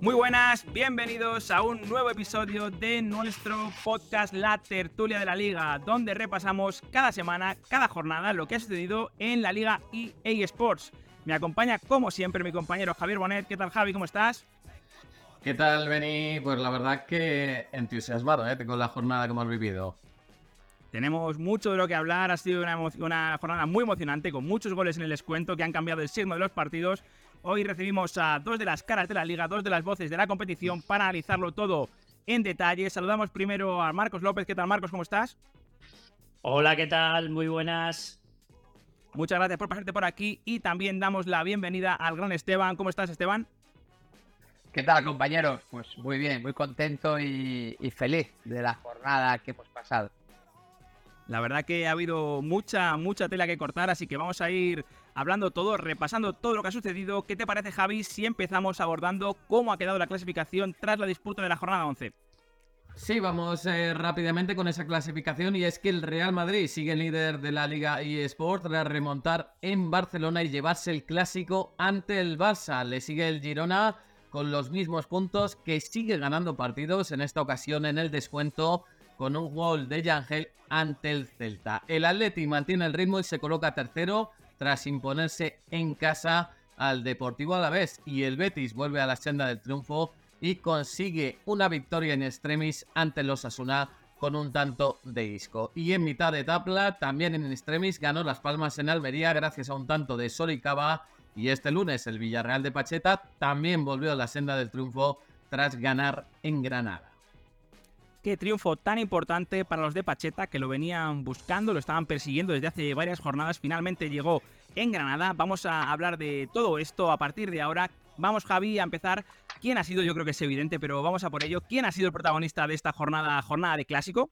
Muy buenas, bienvenidos a un nuevo episodio de nuestro podcast La Tertulia de la Liga, donde repasamos cada semana, cada jornada, lo que ha sucedido en la Liga EA Sports. Me acompaña, como siempre, mi compañero Javier Bonet. ¿Qué tal, Javi? ¿Cómo estás? ¿Qué tal, Beni? Pues la verdad que entusiasmado ¿eh? con la jornada que hemos vivido. Tenemos mucho de lo que hablar, ha sido una, una, jornada muy emocionante, con muchos goles en el descuento que han cambiado el signo de los partidos Hoy recibimos a dos de las caras de la liga, dos de las voces de la competición para analizarlo todo en detalle. Saludamos primero a Marcos López. ¿Qué tal, Marcos? ¿Cómo estás? Hola, ¿qué tal? Muy buenas. Muchas gracias por pasarte por aquí y también damos la bienvenida al gran Esteban. ¿Cómo estás, Esteban? ¿Qué tal, compañeros? Pues muy bien, muy contento y, y feliz de la jornada que hemos pasado. La verdad que ha habido mucha, mucha tela que cortar, así que vamos a ir hablando todo, repasando todo lo que ha sucedido. ¿Qué te parece, Javi, si empezamos abordando cómo ha quedado la clasificación tras la disputa de la jornada 11? Sí, vamos eh, rápidamente con esa clasificación y es que el Real Madrid sigue líder de la Liga eSport tras remontar en Barcelona y llevarse el clásico ante el Barça. Le sigue el Girona con los mismos puntos que sigue ganando partidos, en esta ocasión en el descuento con un gol de Yangel ante el Celta. El Atleti mantiene el ritmo y se coloca tercero tras imponerse en casa al Deportivo Alavés y el Betis vuelve a la senda del triunfo y consigue una victoria en extremis ante los Asuna con un tanto de isco. Y en mitad de tabla, también en extremis, ganó Las Palmas en Almería gracias a un tanto de Sol y. Y este lunes el Villarreal de Pacheta también volvió a la senda del triunfo tras ganar en Granada. Qué triunfo tan importante para los de Pacheta que lo venían buscando, lo estaban persiguiendo desde hace varias jornadas. Finalmente llegó en Granada. Vamos a hablar de todo esto a partir de ahora. Vamos, Javi, a empezar. ¿Quién ha sido? Yo creo que es evidente, pero vamos a por ello. ¿Quién ha sido el protagonista de esta jornada, jornada de clásico?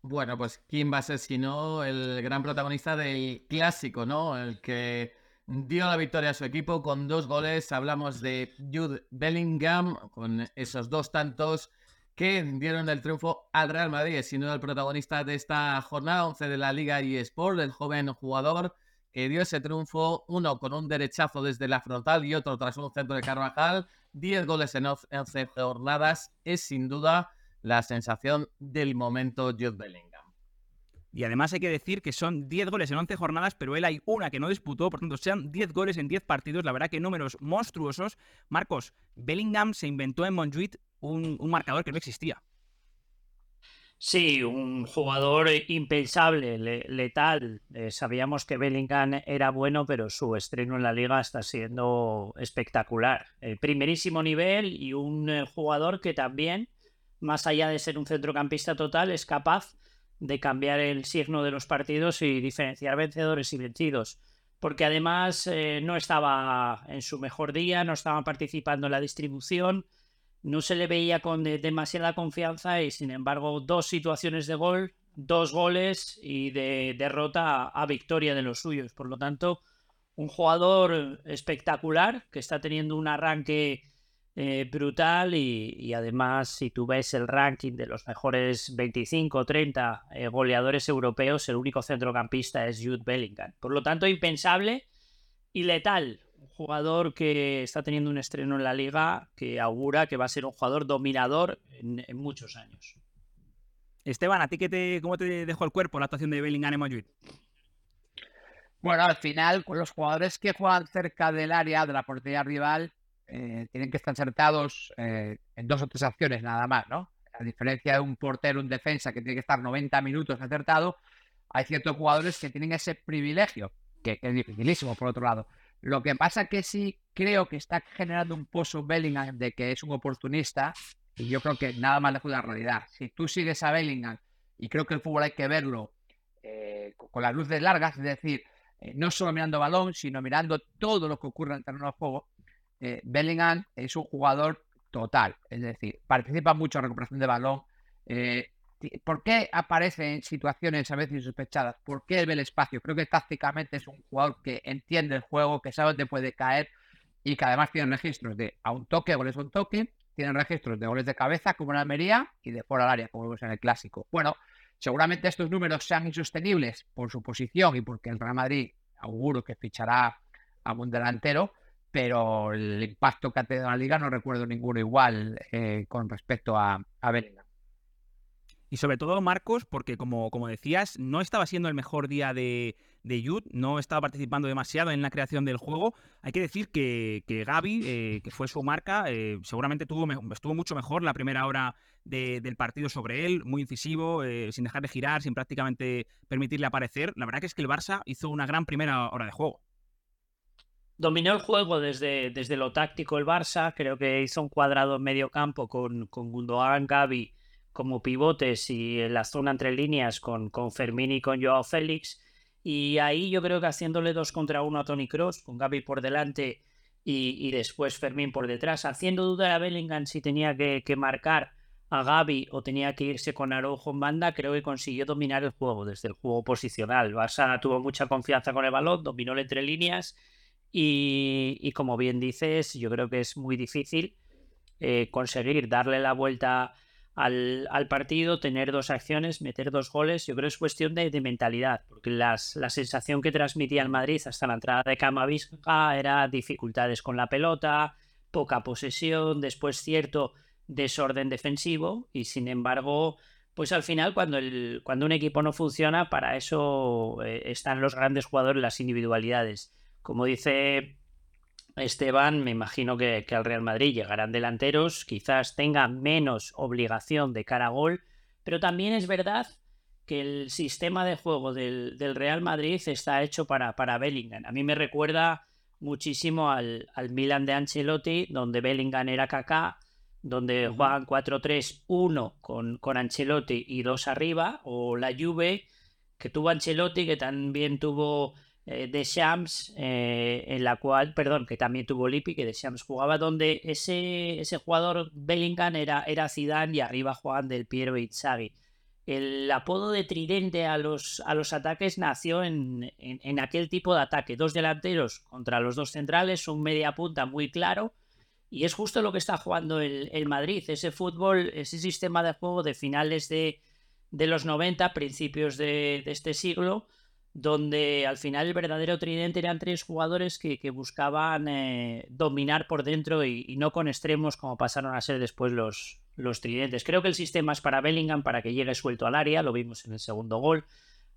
Bueno, pues quién va a ser si no el gran protagonista del clásico, ¿no? El que dio la victoria a su equipo con dos goles. Hablamos de Jude Bellingham con esos dos tantos que dieron el triunfo al Real Madrid, sino el protagonista de esta jornada 11 de la Liga eSport, el joven jugador que dio ese triunfo, uno con un derechazo desde la frontal y otro tras un centro de Carvajal, 10 goles en 11 jornadas, es sin duda la sensación del momento Jude Bellingham. Y además hay que decir que son 10 goles en 11 jornadas, pero él hay una que no disputó, por tanto sean 10 goles en 10 partidos, la verdad que números monstruosos. Marcos, Bellingham se inventó en Montjuic un, marcador que no existía. Sí, un jugador impensable, letal. Eh, sabíamos que Bellingham era bueno, pero su estreno en la liga está siendo espectacular. El primerísimo nivel y un eh, jugador que también, más allá de ser un centrocampista total, es capaz de cambiar el signo de los partidos y diferenciar vencedores y vencidos. Porque además eh, no estaba en su mejor día, no estaba participando en la distribución no se le veía con demasiada confianza y sin embargo dos situaciones de gol, dos goles y de derrota a, victoria de los suyos. Por lo tanto, un jugador espectacular que está teniendo un arranque eh, brutal y, además si tú ves el ranking de los mejores 25 o 30 eh, goleadores europeos, el único centrocampista es Jude Bellingham. Por lo tanto, impensable y letal jugador que está teniendo un estreno en la liga que augura que va a ser un jugador dominador en, muchos años. Esteban, ¿a ti qué te, cómo te dejó el cuerpo la actuación de Bellingham en Madrid? Bueno, al final, con los jugadores que juegan cerca del área de la portería rival, eh, tienen que estar acertados eh, en dos o tres acciones nada más, ¿no? A diferencia de un portero, un defensa que tiene que estar 90 minutos acertado, hay ciertos jugadores que tienen ese privilegio, que es dificilísimo por otro lado. Lo que pasa que sí creo que está generando un pozo Bellingham de que es un oportunista y yo creo que nada más lejos de la realidad. Si tú sigues a Bellingham y creo que el fútbol hay que verlo eh, con las luces largas, es decir, eh, no solo mirando balón, sino mirando todo lo que ocurre en el terreno de juego, eh, Bellingham es un jugador total, es decir, participa mucho en recuperación de balón, ¿Por qué aparece en situaciones a veces sospechadas? ¿Por qué él ve el espacio? Creo que tácticamente es un jugador que entiende el juego, que sabe dónde puede caer y que además tiene registros de a un toque, goles a un toque, tiene registros de goles de cabeza como en Almería y de fuera del área como vemos en el clásico. Bueno, seguramente estos números sean insostenibles por su posición y porque el Real Madrid auguro que fichará a un delantero, pero el impacto que ha tenido en la liga no recuerdo ninguno igual eh, con respecto a, a. Y sobre todo, Marcos, porque como, como decías, no estaba siendo el mejor día de, de no estaba participando demasiado en la creación del juego. Hay que decir que, que Gaby, eh, que fue su marca, eh, seguramente tuvo, estuvo mucho mejor la primera hora del partido sobre él, muy incisivo, eh, sin dejar de girar, sin prácticamente permitirle aparecer. La verdad que es que el Barça hizo una gran primera hora de juego. Dominó el juego desde, desde lo táctico el Barça, creo que hizo un cuadrado en medio campo con, con Gundogan, Gaby como pivotes y en la zona entre líneas con, con Fermín y con Joao Félix. Y ahí yo creo que haciéndole dos contra uno a Tony Cross, con Gaby por delante y, después Fermín por detrás, haciendo dudar a Bellingham si tenía que, marcar a Gaby o tenía que irse con Araujo en banda, creo que consiguió dominar el juego desde el juego posicional. Barça tuvo mucha confianza con el balón, dominó entre líneas y, y como bien dices, yo creo que es muy difícil eh, conseguir darle la vuelta al, partido, tener dos acciones, meter dos goles, yo creo que es cuestión de, mentalidad, porque las, la sensación que transmitía el Madrid hasta la entrada de Camavisca era dificultades con la pelota, poca posesión, después cierto desorden defensivo y sin embargo, pues al final cuando, el, cuando un equipo no funciona, para eso eh, están los grandes jugadores, las individualidades. Como dice Esteban, me imagino que, al Real Madrid llegarán delanteros, quizás tenga menos obligación de cara a gol, pero también es verdad que el sistema de juego del, Real Madrid está hecho para, para, Bellingham. A mí me recuerda muchísimo al, al Milan de Ancelotti, donde Bellingham era Kaká, donde juegan 4-3-1 con, con Ancelotti y dos arriba, o la Juve, que tuvo Ancelotti, que también tuvo eh, de Shams, eh, en la cual, perdón, que también tuvo Lippi, que de Shams jugaba, donde ese, ese jugador Bellingham era, era Zidane y arriba jugaban Del Piero Inzaghi. El apodo de tridente a los, a los ataques nació en, en, aquel tipo de ataque. Dos delanteros contra los dos centrales, un media punta muy claro. Y es justo lo que está jugando el, el Madrid. Ese fútbol, ese sistema de juego de finales de, de los 90, principios de, de este siglo, donde al final el verdadero tridente eran tres jugadores que, buscaban eh, dominar por dentro y, no con extremos como pasaron a ser después los, los tridentes. Creo que el sistema es para Bellingham para que llegue suelto al área, lo vimos en el segundo gol,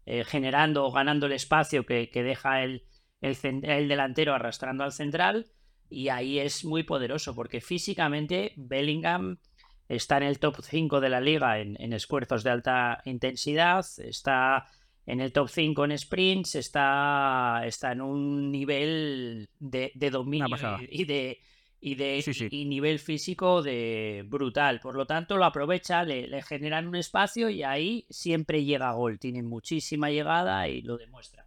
eh, generando o ganando el espacio que, deja el, el, delantero arrastrando al central y ahí es muy poderoso porque físicamente Bellingham está en el top 5 de la liga en, en esfuerzos de alta intensidad, está en el top 5 en sprints, está, está en un nivel de, dominio y de, y de Y nivel físico de brutal. Por lo tanto, lo aprovecha, le, le generan un espacio y ahí siempre llega a gol. Tiene muchísima llegada y lo demuestra.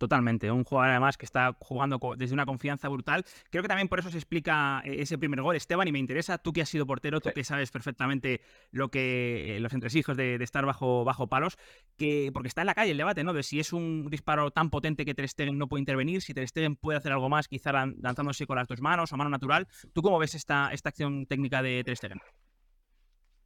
Totalmente, un jugador además que está jugando desde una confianza brutal. Creo que también por eso se explica eh, ese primer gol, Esteban, y me interesa, tú que has sido portero, tú que sabes perfectamente lo que eh, los entresijos de, de, estar bajo, bajo palos, que porque está en la calle el debate, ¿no? De si es un disparo tan potente que Ter Stegen no puede intervenir, si Ter Stegen puede hacer algo más, quizá lanzándose con las dos manos o mano natural. ¿Tú cómo ves esta, esta acción técnica de Ter Stegen?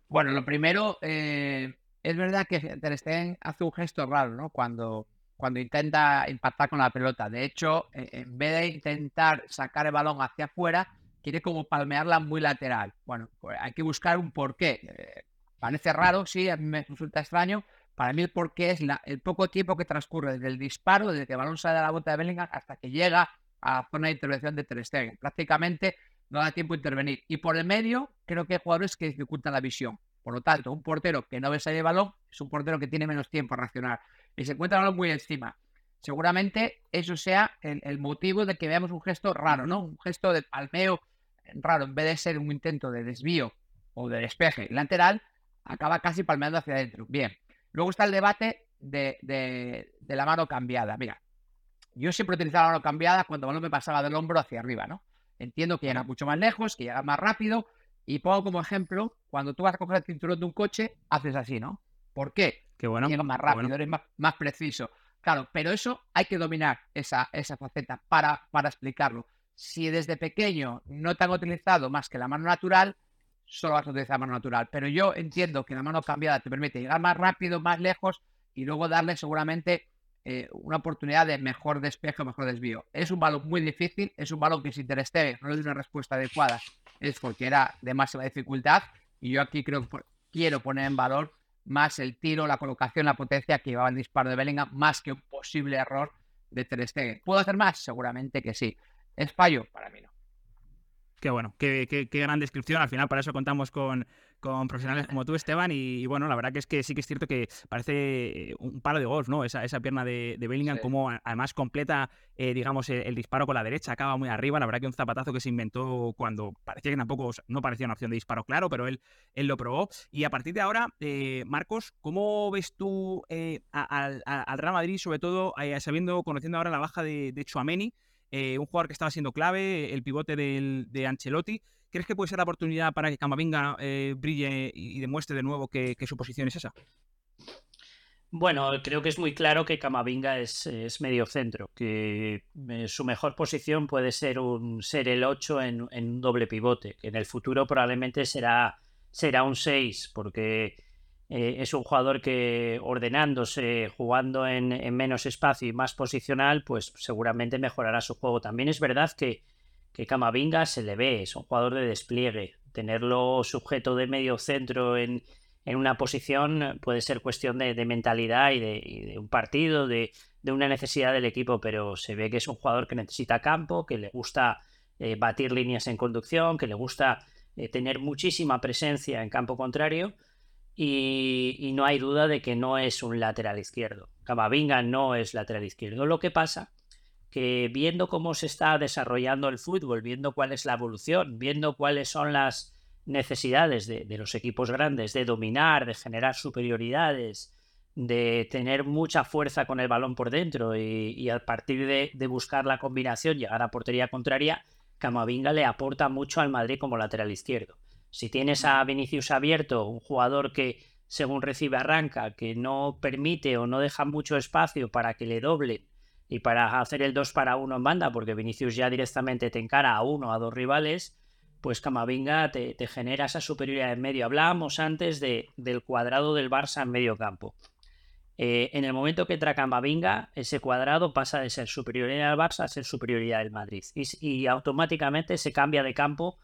Bueno, lo primero, eh, es verdad que Ter Stegen hace un gesto raro, ¿no? Cuando cuando intenta impactar con la pelota. De hecho, e, en vez de intentar sacar el balón hacia afuera, quiere como palmearla muy lateral. Bueno, pues hay que buscar un porqué. Eh, parece raro, sí, a mí me resulta extraño. Para mí el porqué es el poco tiempo que transcurre desde el disparo, desde que el balón sale de la bota de Bellingham hasta que llega a la zona de intervención de Ter Stegen. Prácticamente no da tiempo a intervenir. Y por el medio, creo que hay jugadores que dificultan la visión. Por lo tanto, un portero que no ve salir el balón es un portero que tiene menos tiempo a reaccionar y se encuentra muy encima. Seguramente eso sea el, motivo de que veamos un gesto raro, ¿no? Un gesto de palmeo raro, en vez de ser un intento de desvío o de despeje lateral, acaba casi palmeando hacia adentro. Bien. Luego está el debate de, la mano cambiada. Mira, yo siempre utilizaba la mano cambiada cuando el balón me pasaba del hombro hacia arriba, ¿no? Entiendo que llega mucho más lejos, que llega más rápido, y pongo como ejemplo, cuando tú vas a coger el cinturón de un coche, haces así, ¿no? ¿Por qué? Qué bueno. más rápido, eres más, preciso. Claro, pero eso hay que dominar esa, esa faceta para, para explicarlo. Si desde pequeño no te han utilizado más que la mano natural, solo vas a utilizar la mano natural. Pero yo entiendo que la mano cambiada te permite llegar más rápido, más lejos y luego darle seguramente eh, una oportunidad de mejor despeje o mejor desvío. Es un balón muy difícil, es un balón que si Ter Stegen no le da una respuesta adecuada es porque era de máxima dificultad y yo aquí creo que quiero poner en valor más el tiro, la colocación, la potencia que llevaba el disparo de Bellingham, más que un posible error de Ter Stegen. ¿Puedo hacer más? Seguramente que sí. ¿Es fallo? Para mí no. Qué bueno, qué, qué, qué, gran descripción. Al final, para eso contamos con, con profesionales como tú, Esteban. Y, bueno, la verdad que es que sí que es cierto que parece un palo de golf, ¿no? Esa, esa pierna de, de Bellingham, como además completa, eh, digamos, el, disparo con la derecha, acaba muy arriba. La verdad que un zapatazo que se inventó cuando parecía que tampoco no parecía una opción de disparo claro, pero él, él lo probó. Y a partir de ahora, eh, Marcos, ¿cómo ves tú eh, al, al Real Madrid, sobre todo sabiendo, conociendo ahora la baja de, de Chouameni? Eh, un jugador que estaba siendo clave, el pivote del, de Ancelotti. ¿Crees que puede ser la oportunidad para que Camavinga eh, brille y, demuestre de nuevo que, su posición es esa? Bueno, creo que es muy claro que Camavinga es, medio centro, que eh, su mejor posición puede ser ser el 8 en, un doble pivote, que en el futuro probablemente será, será un 6, porque eh, es un jugador que ordenándose, jugando en, menos espacio y más posicional, pues seguramente mejorará su juego. También es verdad que, que Camavinga se le ve, es un jugador de despliegue. Tenerlo sujeto de medio centro en, una posición puede ser cuestión de, mentalidad y de, un partido, de, una necesidad del equipo, pero se ve que es un jugador que necesita campo, que le gusta eh, batir líneas en conducción, que le gusta eh, tener muchísima presencia en campo contrario y, no hay duda de que no es un lateral izquierdo. Camavinga no es lateral izquierdo. Lo que pasa que viendo cómo se está desarrollando el fútbol, viendo cuál es la evolución, viendo cuáles son las necesidades de, los equipos grandes de dominar, de generar superioridades, de tener mucha fuerza con el balón por dentro y, a partir de, de, buscar la combinación, llegar a portería contraria, Camavinga le aporta mucho al Madrid como lateral izquierdo. Si tienes a Vinicius abierto, un jugador que según recibe arranca, que no permite o no deja mucho espacio para que le doble y para hacer el 2 para 1 en banda, porque Vinicius ya directamente te encara a uno, a dos rivales, pues Camavinga te, genera esa superioridad en medio. Hablábamos antes de, del cuadrado del Barça en medio campo. Eh, en el momento que entra Camavinga, ese cuadrado pasa de ser superioridad del Barça a ser superioridad del Madrid. Y, automáticamente se cambia de campo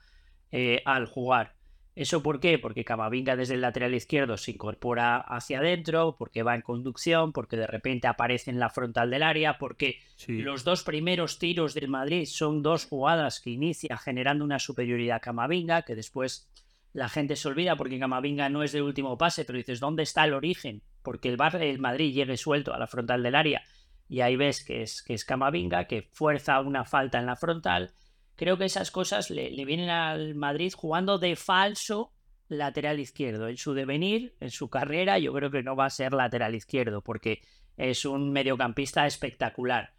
eh, al jugar. ¿Eso por qué? Porque Camavinga desde el lateral izquierdo se incorpora hacia adentro, porque va en conducción, porque de repente aparece en la frontal del área, porque los dos primeros tiros del Madrid son dos jugadas que inicia generando una superioridad Camavinga, que después la gente se olvida porque Camavinga no es de último pase, pero dices, ¿dónde está el origen? Porque el, el Madrid llegue suelto a la frontal del área y ahí ves que es, que es Camavinga, que fuerza una falta en la frontal creo que esas cosas le, vienen al Madrid jugando de falso lateral izquierdo. En su devenir, en su carrera, yo creo que no va a ser lateral izquierdo porque es un mediocampista espectacular.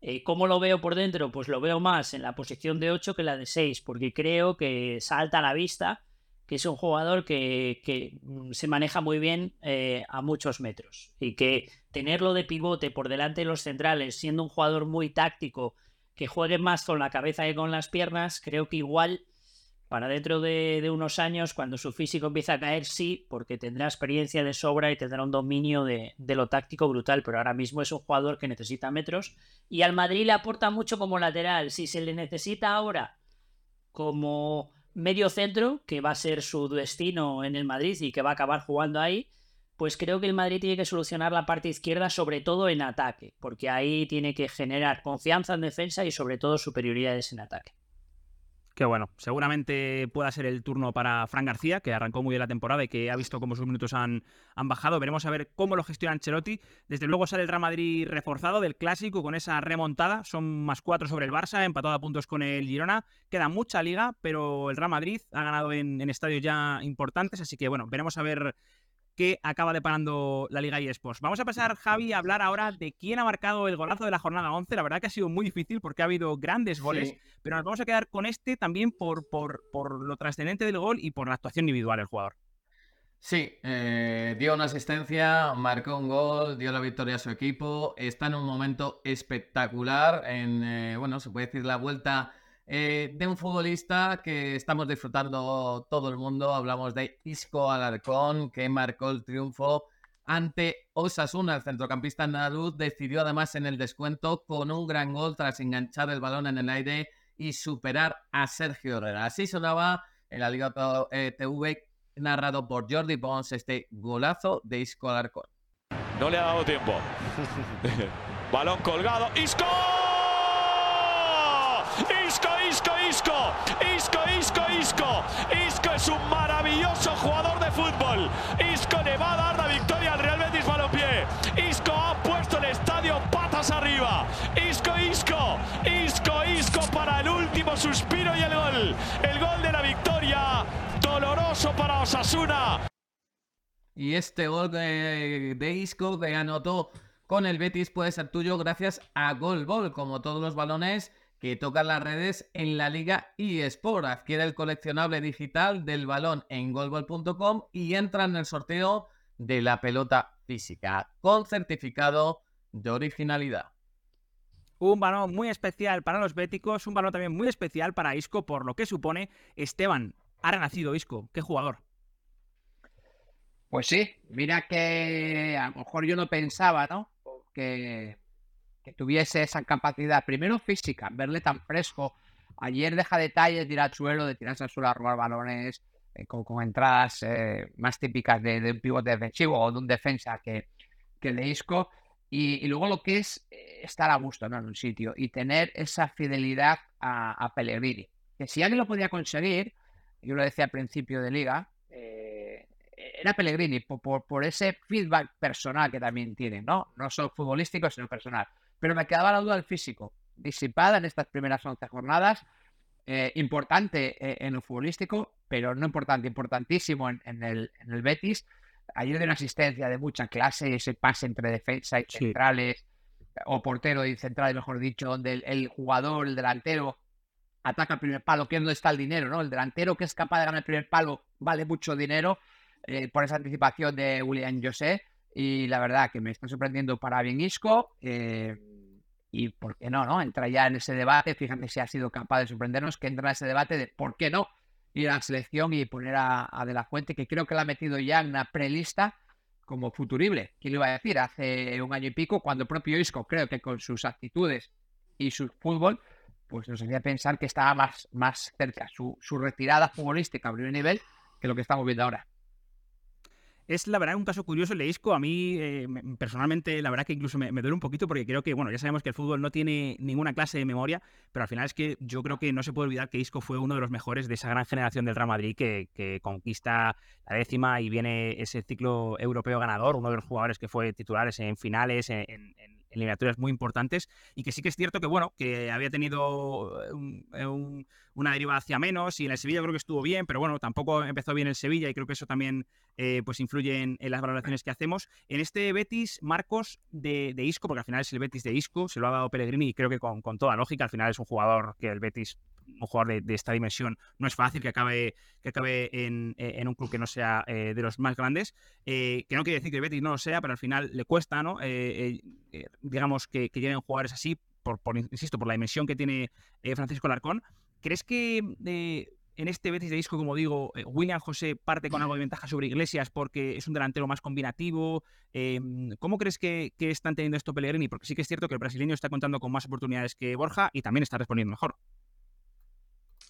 Eh, ¿Cómo lo veo por dentro? Pues lo veo más en la posición de 8 que la de 6, porque creo que salta a la vista que es un jugador que, mm, se maneja muy bien eh, a muchos metros y que tenerlo de pivote por delante de los centrales, siendo un jugador muy táctico, que juegue más con la cabeza que con las piernas, creo que igual para dentro de, unos años, cuando su físico empieza a caer, sí, porque tendrá experiencia de sobra y tendrá un dominio de, lo táctico brutal, pero ahora mismo es un jugador que necesita metros y al Madrid le aporta mucho como lateral. Si se le necesita ahora como medio centro, que va a ser su destino en el Madrid y que va a acabar jugando ahí, pues creo que el Madrid tiene que solucionar la parte izquierda, sobre todo en ataque, porque ahí tiene que generar confianza en defensa y sobre todo superioridades en ataque. Qué bueno, seguramente pueda ser el turno para Fran García, que arrancó muy bien la temporada y que ha visto cómo sus minutos han, han bajado. Veremos a ver cómo lo gestiona Ancelotti. Desde luego sale el Real Madrid reforzado del clásico con esa remontada. Son más cuatro sobre el Barça, empatado a puntos con el Girona. Queda mucha liga, pero el Real Madrid ha ganado en, en estadios ya importantes, así que bueno, veremos a ver que acaba deparando la Liga eSports. Vamos a pasar, Javi, a hablar ahora de quién ha marcado el golazo de la jornada 11. La verdad que ha sido muy difícil porque ha habido grandes goles, pero nos vamos a quedar con este también por, por, por lo trascendente del gol y por la actuación individual del jugador. Sí, eh, dio una asistencia, marcó un gol, dio la victoria a su equipo, está en un momento espectacular, en, eh, bueno, se puede decir la vuelta eh, de un futbolista que estamos disfrutando todo el mundo. Hablamos de Isco Alarcón, que marcó el triunfo ante Osasuna. El centrocampista andaluz decidió además en el descuento con un gran gol tras enganchar el balón en el aire y superar a Sergio Herrera. Así sonaba en la Liga TV narrado por Jordi Pons este golazo de Isco Alarcón. No le ha dado tiempo. balón colgado. ¡Isco! Isco, Isco, Isco, Isco, Isco, Isco. Es un maravilloso jugador de fútbol. Isco le va a dar la victoria al Real Betis Balompié. Isco ha puesto el estadio patas arriba. Isco, Isco, Isco, Isco para el último suspiro y el gol. El gol de la victoria. Doloroso para Osasuna. Y este gol de, de Isco que anotó con el Betis puede ser tuyo gracias a Gol Ball, como todos los balones que tocan las redes en la Liga eSport. Adquiere el coleccionable digital del balón en golball.com y entra en el sorteo de la pelota física con certificado de originalidad. Un balón muy especial para los béticos, un balón también muy especial para Isco por lo que supone. Esteban, ha renacido Isco, qué jugador. Pues sí, mira que a lo mejor yo no pensaba, ¿no? Que que tuviese esa capacidad, primero física, verle tan fresco. Ayer deja detalles de ir al suelo, de tirarse al suelo a robar balones, eh, con, entradas eh, más típicas de, un pivote defensivo o de un defensa que, que el de Isco. Y, luego lo que es eh, estar a gusto en un sitio y tener esa fidelidad a, Pellegrini. Que si alguien lo podía conseguir, yo lo decía al principio de liga, era Pellegrini, por, por, ese feedback personal que también tiene, ¿no? No solo futbolístico, sino personal. Pero me quedaba la duda del físico, disipada en estas primeras 11 jornadas. Eh, importante eh, en lo futbolístico, pero no importante, importantísimo en, el, Betis. Ayer de una asistencia de mucha clase, ese pase entre defensa y centrales, o portero y centrales, mejor dicho, donde el, jugador, el delantero, ataca el primer palo, que es donde está el dinero, ¿no? El delantero que es capaz de ganar el primer palo vale mucho dinero eh, por esa anticipación de William José. Y la verdad que me está sorprendiendo para bien Isco. Y por qué no, ¿no? Entra ya en ese debate, fíjate si ha sido capaz de sorprendernos, que entra en ese debate de por qué no ir a la selección y poner a, De La Fuente, que creo que la ha metido ya en una prelista como futurible. ¿Quién lo iba a decir? Hace un año y pico, cuando el propio Isco, creo que con sus actitudes y su fútbol, pues nos hacía pensar que estaba más, más cerca su, su retirada futbolística a primer nivel que lo que estamos viendo ahora. Es la verdad un caso curioso el de Isco. A mí, eh, personalmente, la verdad que incluso me, duele un poquito porque creo que, bueno, ya sabemos que el fútbol no tiene ninguna clase de memoria, pero al final es que yo creo que no se puede olvidar que Isco fue uno de los mejores de esa gran generación del Real Madrid que, conquista la décima y viene ese ciclo europeo ganador, uno de los jugadores que fue titulares en finales, en, en eliminatorias muy importantes y que sí que es cierto que, bueno, que había tenido eh, una deriva hacia menos y en el Sevilla creo que estuvo bien, pero bueno, tampoco empezó bien el Sevilla y creo que eso también eh, pues influye en, las valoraciones que hacemos. En este Betis, Marcos de, Isco, porque al final es el Betis de Isco, se lo ha dado Pellegrini y creo que con toda lógica, al final es un jugador que el Betis un jugador de, esta dimensión no es fácil que acabe, que acabe en, eh, un club que no sea eh, de los más grandes. Eh, que no quiere decir que el Betis no lo sea, pero al final le cuesta, ¿no? digamos que, que, lleguen jugadores así, por, insisto, por la dimensión que tiene Francisco Larcón. ¿Crees que en este Betis de disco, como digo, William José parte con algo de ventaja sobre Iglesias porque es un delantero más combinativo. ¿Cómo crees que, que, están teniendo esto Pellegrini? Porque sí que es cierto que el brasileño está contando con más oportunidades que Borja y también está respondiendo mejor.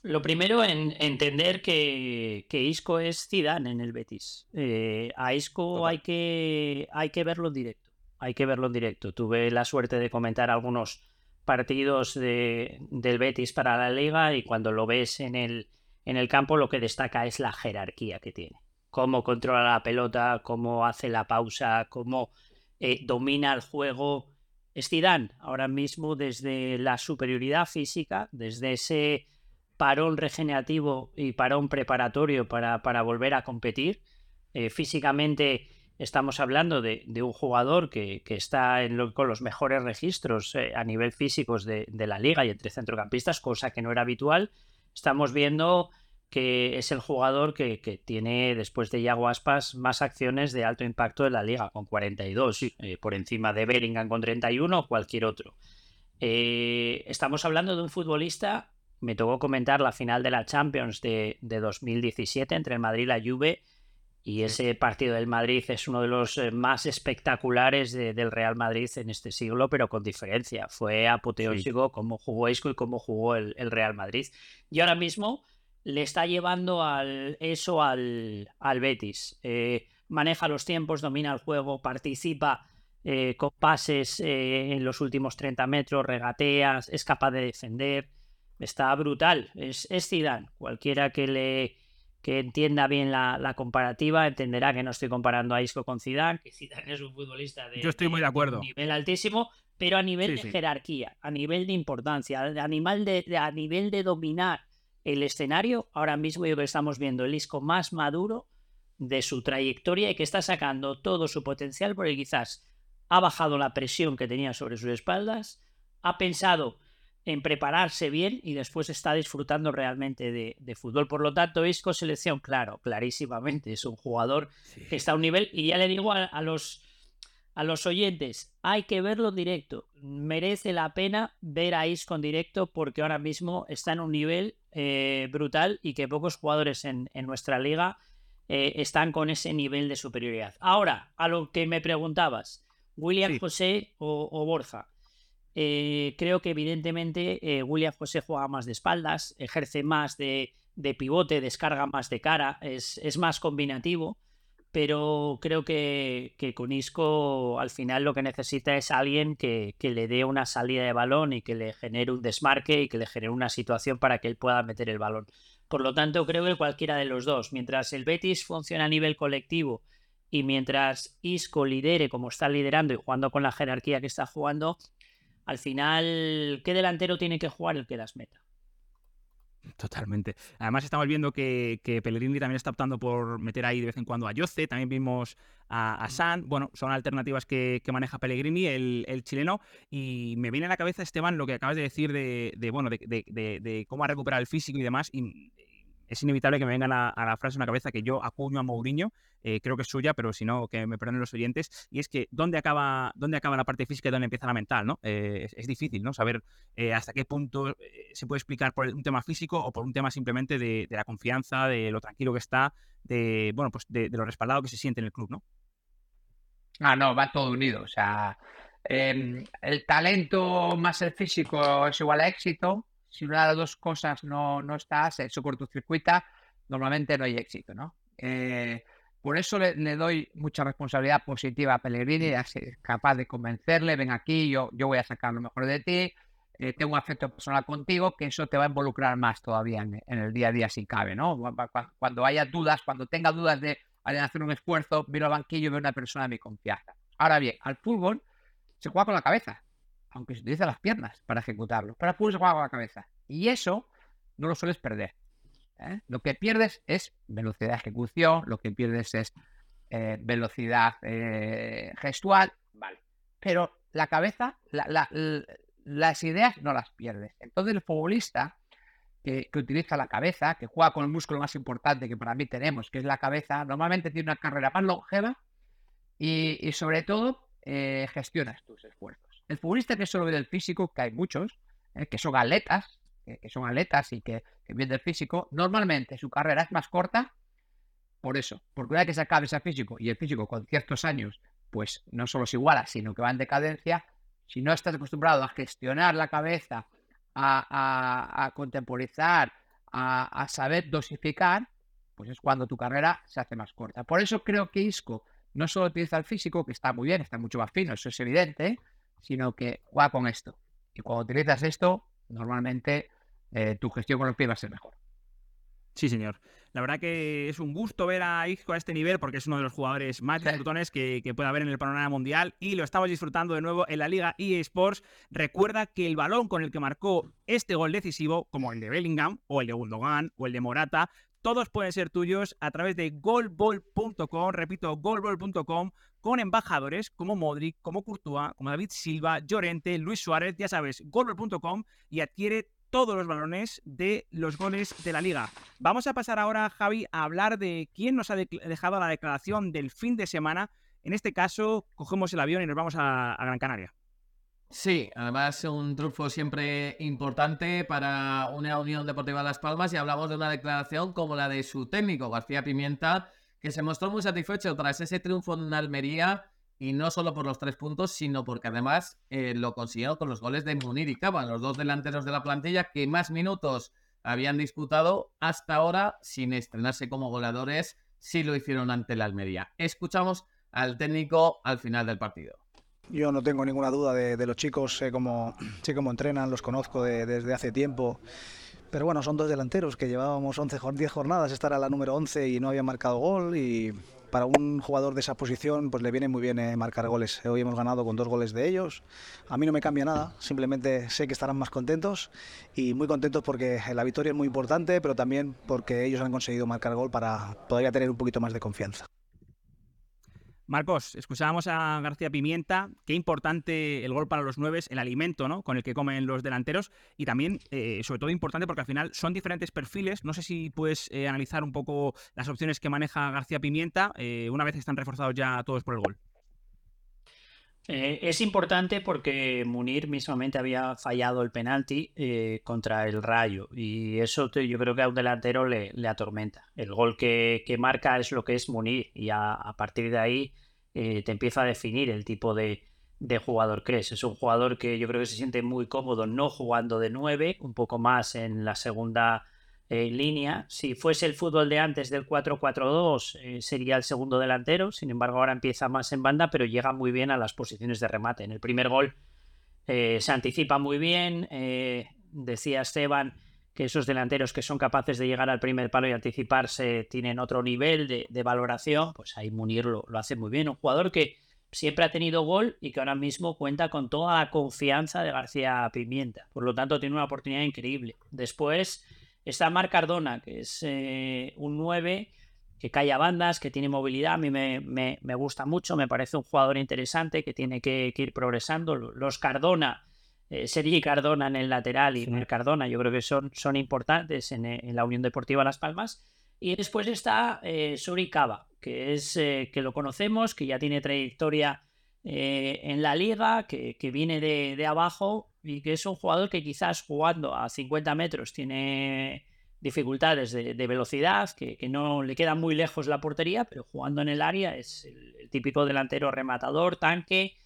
Lo primero, en entender que, Isco es Zidane en el Betis. Eh, a Isco hay que, hay que verlo en directo. Hay que verlo en directo. Tuve la suerte de comentar algunos partidos de, del Betis para la liga y cuando lo ves en el, en el campo lo que destaca es la jerarquía que tiene. Cómo controla la pelota, cómo hace la pausa, cómo eh, domina el juego. Es Zidane ahora mismo desde la superioridad física, desde ese parón regenerativo y parón preparatorio para, para volver a competir. Eh, físicamente estamos hablando de, un jugador que, está con los mejores registros eh, a nivel físicos de, la liga y entre centrocampistas, cosa que no era habitual. Estamos viendo que es el jugador que, tiene, después de Iago Aspas, más acciones de alto impacto de la liga, con 42, eh, por encima de Bellingham con 31 o cualquier otro. estamos hablando de un futbolista me tocó comentar la final de la Champions de, 2017 entre el Madrid y la Juve Y ese partido del Madrid es uno de los eh, más espectaculares del Real Madrid en este siglo, pero con diferencia. Fue apoteósico cómo jugó Isco y cómo jugó el, Real Madrid. Y ahora mismo le está llevando al, eso al, al Betis. Eh, maneja los tiempos, domina el juego, participa eh, con pases en los últimos 30 metros, regateas, es capaz de defender. Está brutal. Es, es Zidane. Cualquiera que le que entienda bien la, comparativa entenderá que no estoy comparando a Isco con Zidane, que Zidane es un futbolista de, Yo estoy muy de acuerdo. nivel altísimo, pero a nivel de jerarquía, a nivel de importancia, a nivel de, a nivel de dominar el escenario, ahora mismo yo que estamos viendo el Isco más maduro de su trayectoria y que está sacando todo su potencial porque quizás ha bajado la presión que tenía sobre sus espaldas, ha pensado en prepararse bien y después está disfrutando realmente de, fútbol. Por lo tanto, Isco selección, claro, clarísimamente, es un jugador que está a un nivel y ya le digo a, los a los oyentes, hay que verlo directo. Merece la pena ver a Isco en directo porque ahora mismo está en un nivel eh, brutal y que pocos jugadores en, nuestra liga eh, están con ese nivel de superioridad. Ahora, a lo que me preguntabas, William José o Borja. Eh, creo que evidentemente eh, William José juega más de espaldas, ejerce más de, pivote, descarga más de cara, es, más combinativo, pero creo que, con Isco al final lo que necesita es alguien que, le dé una salida de balón y que le genere un desmarque y que le genere una situación para que él pueda meter el balón. Por lo tanto, creo que cualquiera de los dos, mientras el Betis funciona a nivel colectivo y mientras Isco lidere como está liderando y jugando con la jerarquía que está jugando, al final, ¿qué delantero tiene que jugar el que las meta? Totalmente. Además, estamos viendo que, Pellegrini también está optando por meter ahí de vez en cuando a Yoce. También vimos a, San. Bueno, son alternativas que, maneja Pellegrini, el, chileno. Y me viene a la cabeza, Esteban, lo que acabas de decir de, bueno, de, cómo ha recuperado el físico y demás. Y es inevitable que me vengan a, la frase en la cabeza que yo acuño a Mourinho, eh, creo que es suya, pero si no, que me perdonen los oyentes, y es que ¿dónde acaba, dónde acaba la parte física y dónde empieza la mental? ¿no? Eh, es, difícil ¿no? saber eh, hasta qué punto se puede explicar por un tema físico o por un tema simplemente de, la confianza, de lo tranquilo que está, de, bueno, pues de, lo respaldado que se siente en el club, ¿no? Ah, no, va todo unido. O sea, em, el talento más el físico es igual a éxito si una de las dos cosas no, no está, se cortocircuita, normalmente no hay éxito, ¿no? Eh, por eso le, doy mucha responsabilidad positiva a Pellegrini, es capaz de convencerle, ven aquí, yo, yo voy a sacar lo mejor de ti, eh, tengo un afecto personal contigo, que eso te va a involucrar más todavía en, el día a día si cabe, ¿no? Cuando haya dudas, cuando tenga dudas de, hacer un esfuerzo, miro al banquillo y veo una persona de mi confianza. Ahora bien, al fútbol se juega con la cabeza aunque se utilizan las piernas para ejecutarlo. Para juega con la cabeza. Y eso no lo sueles perder. ¿eh? Lo que pierdes es velocidad de ejecución, lo que pierdes es eh, velocidad eh, gestual, vale. Pero la cabeza, las ideas no las pierdes. Entonces el futbolista que, utiliza la cabeza, que juega con el músculo más importante que para mí tenemos, que es la cabeza, normalmente tiene una carrera más longeva y, sobre todo gestionas tus esfuerzos. El futbolista que solo ve del físico, que hay muchos, eh, que son atletas, que son atletas y que, que ven del físico, normalmente su carrera es más corta por eso, porque una vez que se acabe ese físico y el físico con ciertos años, pues no solo se iguala, sino que va en decadencia, si no estás acostumbrado a gestionar la cabeza, a, contemporizar, a, a, saber dosificar, pues es cuando tu carrera se hace más corta. Por eso creo que Isco no solo utiliza el físico, que está muy bien, está mucho más fino, eso es evidente, sino que juega con esto. Y cuando utilizas esto, normalmente eh, tu gestión con los pies va a ser mejor. Sí, señor. La verdad que es un gusto ver a Isco a este nivel porque es uno de los jugadores más disfrutones que, que puede haber en el panorama mundial y lo estamos disfrutando de nuevo en la Liga eSports. Recuerda que el balón con el que marcó este gol decisivo, como el de Bellingham o el de Gundogan o el de Morata, todos pueden ser tuyos a través de golball.com, repito, golball.com, con embajadores como Modric, como Courtois, como David Silva, Llorente, Luis Suárez, ya sabes, golball.com y adquiere todos los balones de los goles de la liga. Vamos a pasar ahora, Javi, a hablar de quién nos ha dejado la declaración del fin de semana. En este caso, cogemos el avión y nos vamos a, Gran Canaria. Sí, además un triunfo siempre importante para una Unión Deportiva Las Palmas y hablamos de una declaración como la de su técnico, García Pimienta, que se mostró muy satisfecho tras ese triunfo en Almería y no solo por los tres puntos, sino porque además eh, lo consiguieron con los goles de Munir y Cava, los dos delanteros de la plantilla que más minutos habían disputado hasta ahora sin estrenarse como goleadores, si lo hicieron ante la Almería. Escuchamos al técnico al final del partido. Yo no tengo ninguna duda de, los chicos, sé cómo, sé cómo entrenan, los conozco desde hace tiempo. Pero bueno, son dos delanteros que llevábamos 11, 10 jornadas, estar a la número 11 y no habían marcado gol. Y para un jugador de esa posición, pues le viene muy bien eh, marcar goles. Hoy hemos ganado con dos goles de ellos. A mí no me cambia nada, simplemente sé que estarán más contentos y muy contentos porque la victoria es muy importante, pero también porque ellos han conseguido marcar gol para todavía tener un poquito más de confianza. Marcos, escuchábamos a García Pimienta, qué importante el gol para los nueve, el alimento ¿no? con el que comen los delanteros y también, eh, sobre todo, importante porque al final son diferentes perfiles. No sé si puedes eh, analizar un poco las opciones que maneja García Pimienta eh, una vez están reforzados ya todos por el gol. Es importante porque Munir mismamente había fallado el penalti contra el Rayo y eso yo creo que a un delantero le, atormenta. El gol que, marca es lo que es Munir y a partir de ahí eh, te empieza a definir el tipo de, jugador que es. Es un jugador que yo creo que se siente muy cómodo no jugando de 9, un poco más en la segunda eh, línea. Si fuese el fútbol de antes del 4-4-2, eh, sería el segundo delantero. Sin embargo, ahora empieza más en banda, pero llega muy bien a las posiciones de remate. En el primer gol se anticipa muy bien. decía Esteban que esos delanteros que son capaces de llegar al primer palo y anticiparse tienen otro nivel de, valoración, pues ahí Munir lo, hace muy bien. Un jugador que siempre ha tenido gol y que ahora mismo cuenta con toda la confianza de García Pimienta. Por lo tanto, tiene una oportunidad increíble. Después está Marc Cardona, que es eh, un 9 que cae a bandas, que tiene movilidad. A mí me, gusta mucho, me parece un jugador interesante que tiene que, que ir progresando. Los Cardona eh, Sergi Cardona en el lateral y sí. Cardona, yo creo que son, son importantes en, eh, la Unión Deportiva Las Palmas. Y después está eh, Suri Cava, que es eh, que lo conocemos, que ya tiene trayectoria en la liga, que, viene de, abajo y que es un jugador que quizás jugando a 50 metros tiene dificultades de, velocidad, que, no le queda muy lejos la portería, pero jugando en el área es el típico delantero rematador, tanque,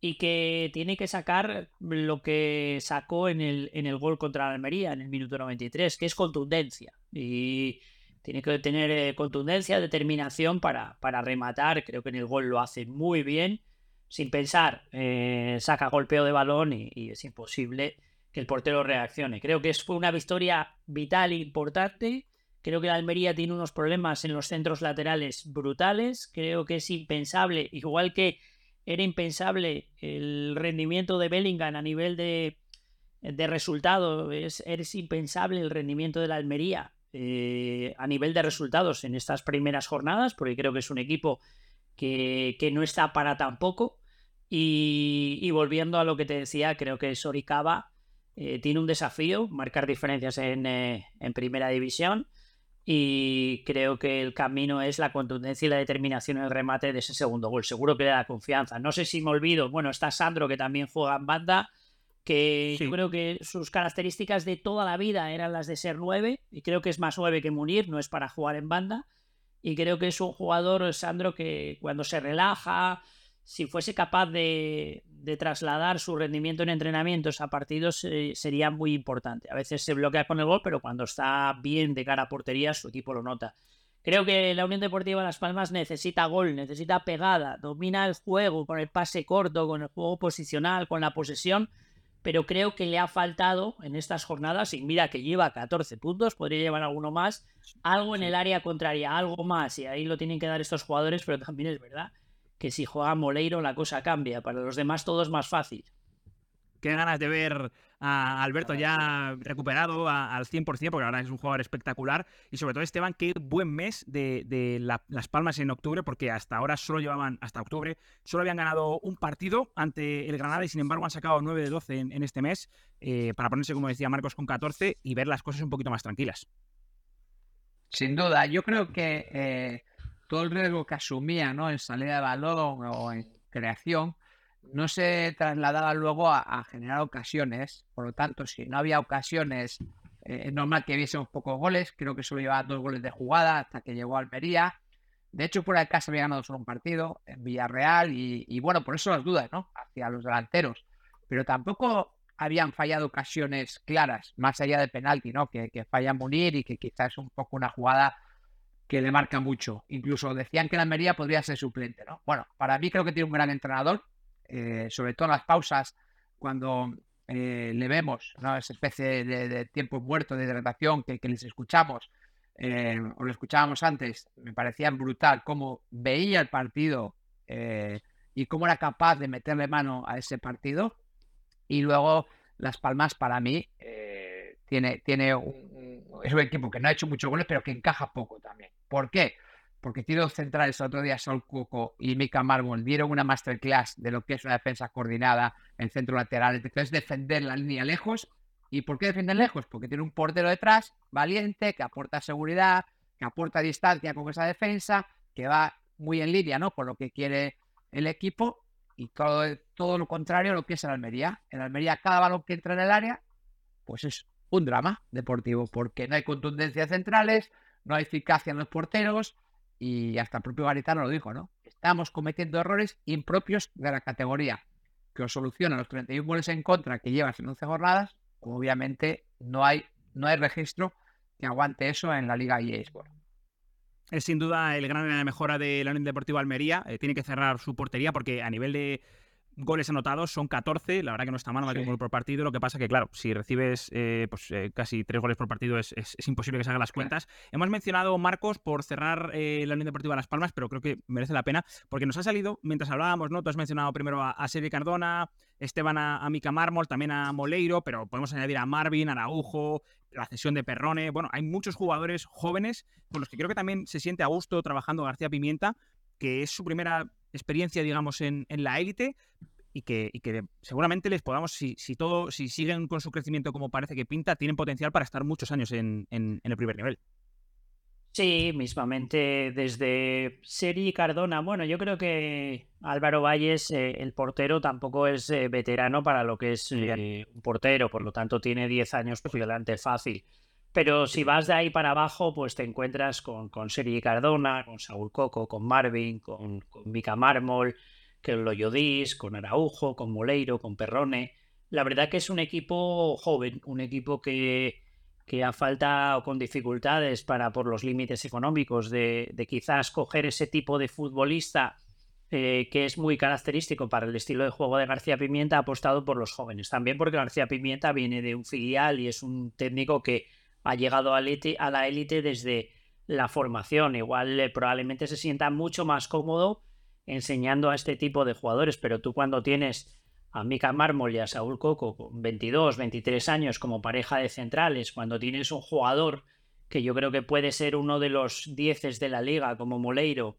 y que tiene que sacar lo que sacó en el, en el gol contra la Almería en el minuto 93, que es contundencia. Y tiene que tener eh, contundencia, determinación para, para rematar. Creo que en el gol lo hace muy bien. Sin pensar, eh, saca golpeo de balón y, es imposible que el portero reaccione. Creo que fue una victoria vital e importante. Creo que la Almería tiene unos problemas en los centros laterales brutales. Creo que es impensable, igual que era impensable el rendimiento de Bellingham a nivel de, de resultado, es, impensable el rendimiento de la Almería eh, a nivel de resultados en estas primeras jornadas, porque creo que es un equipo que, no está para tampoco. Y, y, volviendo a lo que te decía, creo que Soricaba eh, tiene un desafío, marcar diferencias en, eh, en primera división y creo que el camino es la contundencia y la determinación en el remate de ese segundo gol. Seguro que le da confianza. No sé si me olvido, bueno, está Sandro que también juega en banda, que yo creo que sus características de toda la vida eran las de ser nueve, y creo que es más nueve que Munir, no es para jugar en banda, y creo que es un jugador, Sandro, que cuando se relaja, si fuese capaz de, trasladar su rendimiento en entrenamientos a partidos eh, sería muy importante. A veces se bloquea con el gol, pero cuando está bien de cara a portería, su equipo lo nota. Creo que la Unión Deportiva Las Palmas necesita gol, necesita pegada, domina el juego con el pase corto, con el juego posicional, con la posesión, pero creo que le ha faltado en estas jornadas, y mira que lleva 14 puntos, podría llevar alguno más, algo en el área contraria, algo más, y ahí lo tienen que dar estos jugadores, pero también es verdad que si juega Moleiro la cosa cambia. Para los demás todo es más fácil. Qué ganas de ver a Alberto ya recuperado al 100%, porque ahora es un jugador espectacular. Y sobre todo, Esteban, qué buen mes de, Las Palmas en octubre, porque hasta ahora solo llevaban, hasta octubre, solo habían ganado un partido ante el Granada y sin embargo han sacado 9 de 12 en, este mes, eh, para ponerse, como decía Marcos, con 14 y ver las cosas un poquito más tranquilas. Sin duda, yo creo que eh, todo el riesgo que asumía ¿no? en salida de balón o en creación no se trasladaba luego a, generar ocasiones. Por lo tanto, si no había ocasiones, eh, es normal que hubiésemos pocos goles. Creo que solo llevaba dos goles de jugada hasta que llegó a Almería. De hecho, fuera de casa había ganado solo un partido en Villarreal y, bueno, por eso las dudas, ¿no? Hacia los delanteros. Pero tampoco habían fallado ocasiones claras, más allá de penalti, ¿no? Que, que falla Munir y que quizás es un poco una jugada que le marca mucho. Incluso decían que la Almería podría ser suplente, ¿no? Bueno, para mí creo que tiene un gran entrenador, eh, sobre todo en las pausas, cuando eh, le vemos. Esa especie de, tiempo muerto, de hidratación que, les escuchamos, eh, o lo escuchábamos antes, me parecía brutal cómo veía el partido y cómo era capaz de meterle mano a ese partido. Y luego Las Palmas para mí tiene, tiene un, es un equipo que no ha hecho muchos goles, pero que encaja poco también. ¿Por qué? Porque tiene dos centrales, otro día Sol Cuco y Mika Marmol dieron una masterclass de lo que es una defensa coordinada en centro lateral. Entonces, defender la línea lejos. ¿Y por qué defender lejos? Porque tiene un portero detrás, valiente, que aporta seguridad, que aporta distancia con esa defensa, que va muy en línea, ¿no? Con lo que quiere el equipo. Y todo, todo lo contrario a lo que es el Almería. En Almería, cada balón que entra en el área, pues es un drama deportivo, porque no hay contundencia centrales, no hay eficacia en los porteros y hasta el propio Garitano lo dijo, ¿no? Estamos cometiendo errores impropios de la categoría que os soluciona los 31 goles en contra que llevas en 11 jornadas, obviamente no hay, no hay registro que aguante eso en la Liga EA Sport. Es sin duda el gran mejora de la Unión Deportiva Almería. Eh, tiene que cerrar su portería porque a nivel de goles anotados, son 14, la verdad que no está mal, no hay un gol por partido, lo que pasa que, claro, si recibes eh, pues, eh, casi tres goles por partido es, imposible que se hagan las cuentas. Hemos mencionado, Marcos, por cerrar eh, la Unión Deportiva Las Palmas, pero creo que merece la pena, porque nos ha salido, mientras hablábamos, ¿no? Tú has mencionado primero a, a Cardona, Esteban a, a Mica Mármol, también a Moleiro, pero podemos añadir a Marvin, a Araujo, la cesión de Perrone, bueno, hay muchos jugadores jóvenes con los que creo que también se siente a gusto trabajando García Pimienta, que es su primera experiencia, digamos, en, en la élite y que, y que, seguramente les podamos, si, si, todo, si siguen con su crecimiento como parece que pinta, tienen potencial para estar muchos años en, en, el primer nivel. Sí, mismamente desde Seri y Cardona. Bueno, yo creo que Álvaro Valles, eh, el portero, tampoco es eh, veterano para lo que es eh, un portero, por lo tanto tiene 10 años por delante fácil. Pero si vas de ahí para abajo, pues te encuentras con, con Seri Cardona, con Saúl Coco, con Marvin, con, con Mika Mármol, que lo Yodis, con Araujo, con Moleiro, con Perrone. La verdad que es un equipo joven, un equipo que, que a falta o con dificultades para por los límites económicos de, quizás coger ese tipo de futbolista eh, que es muy característico para el estilo de juego de García Pimienta, ha apostado por los jóvenes. También porque García Pimienta viene de un filial y es un técnico que ha llegado a, la élite desde la formación. Igual eh, probablemente se sienta mucho más cómodo enseñando a este tipo de jugadores, pero tú cuando tienes a Mika Mármol y a Saúl Coco con 22, 23 años como pareja de centrales, cuando tienes un jugador que yo creo que puede ser uno de los dieces de la liga como Moleiro,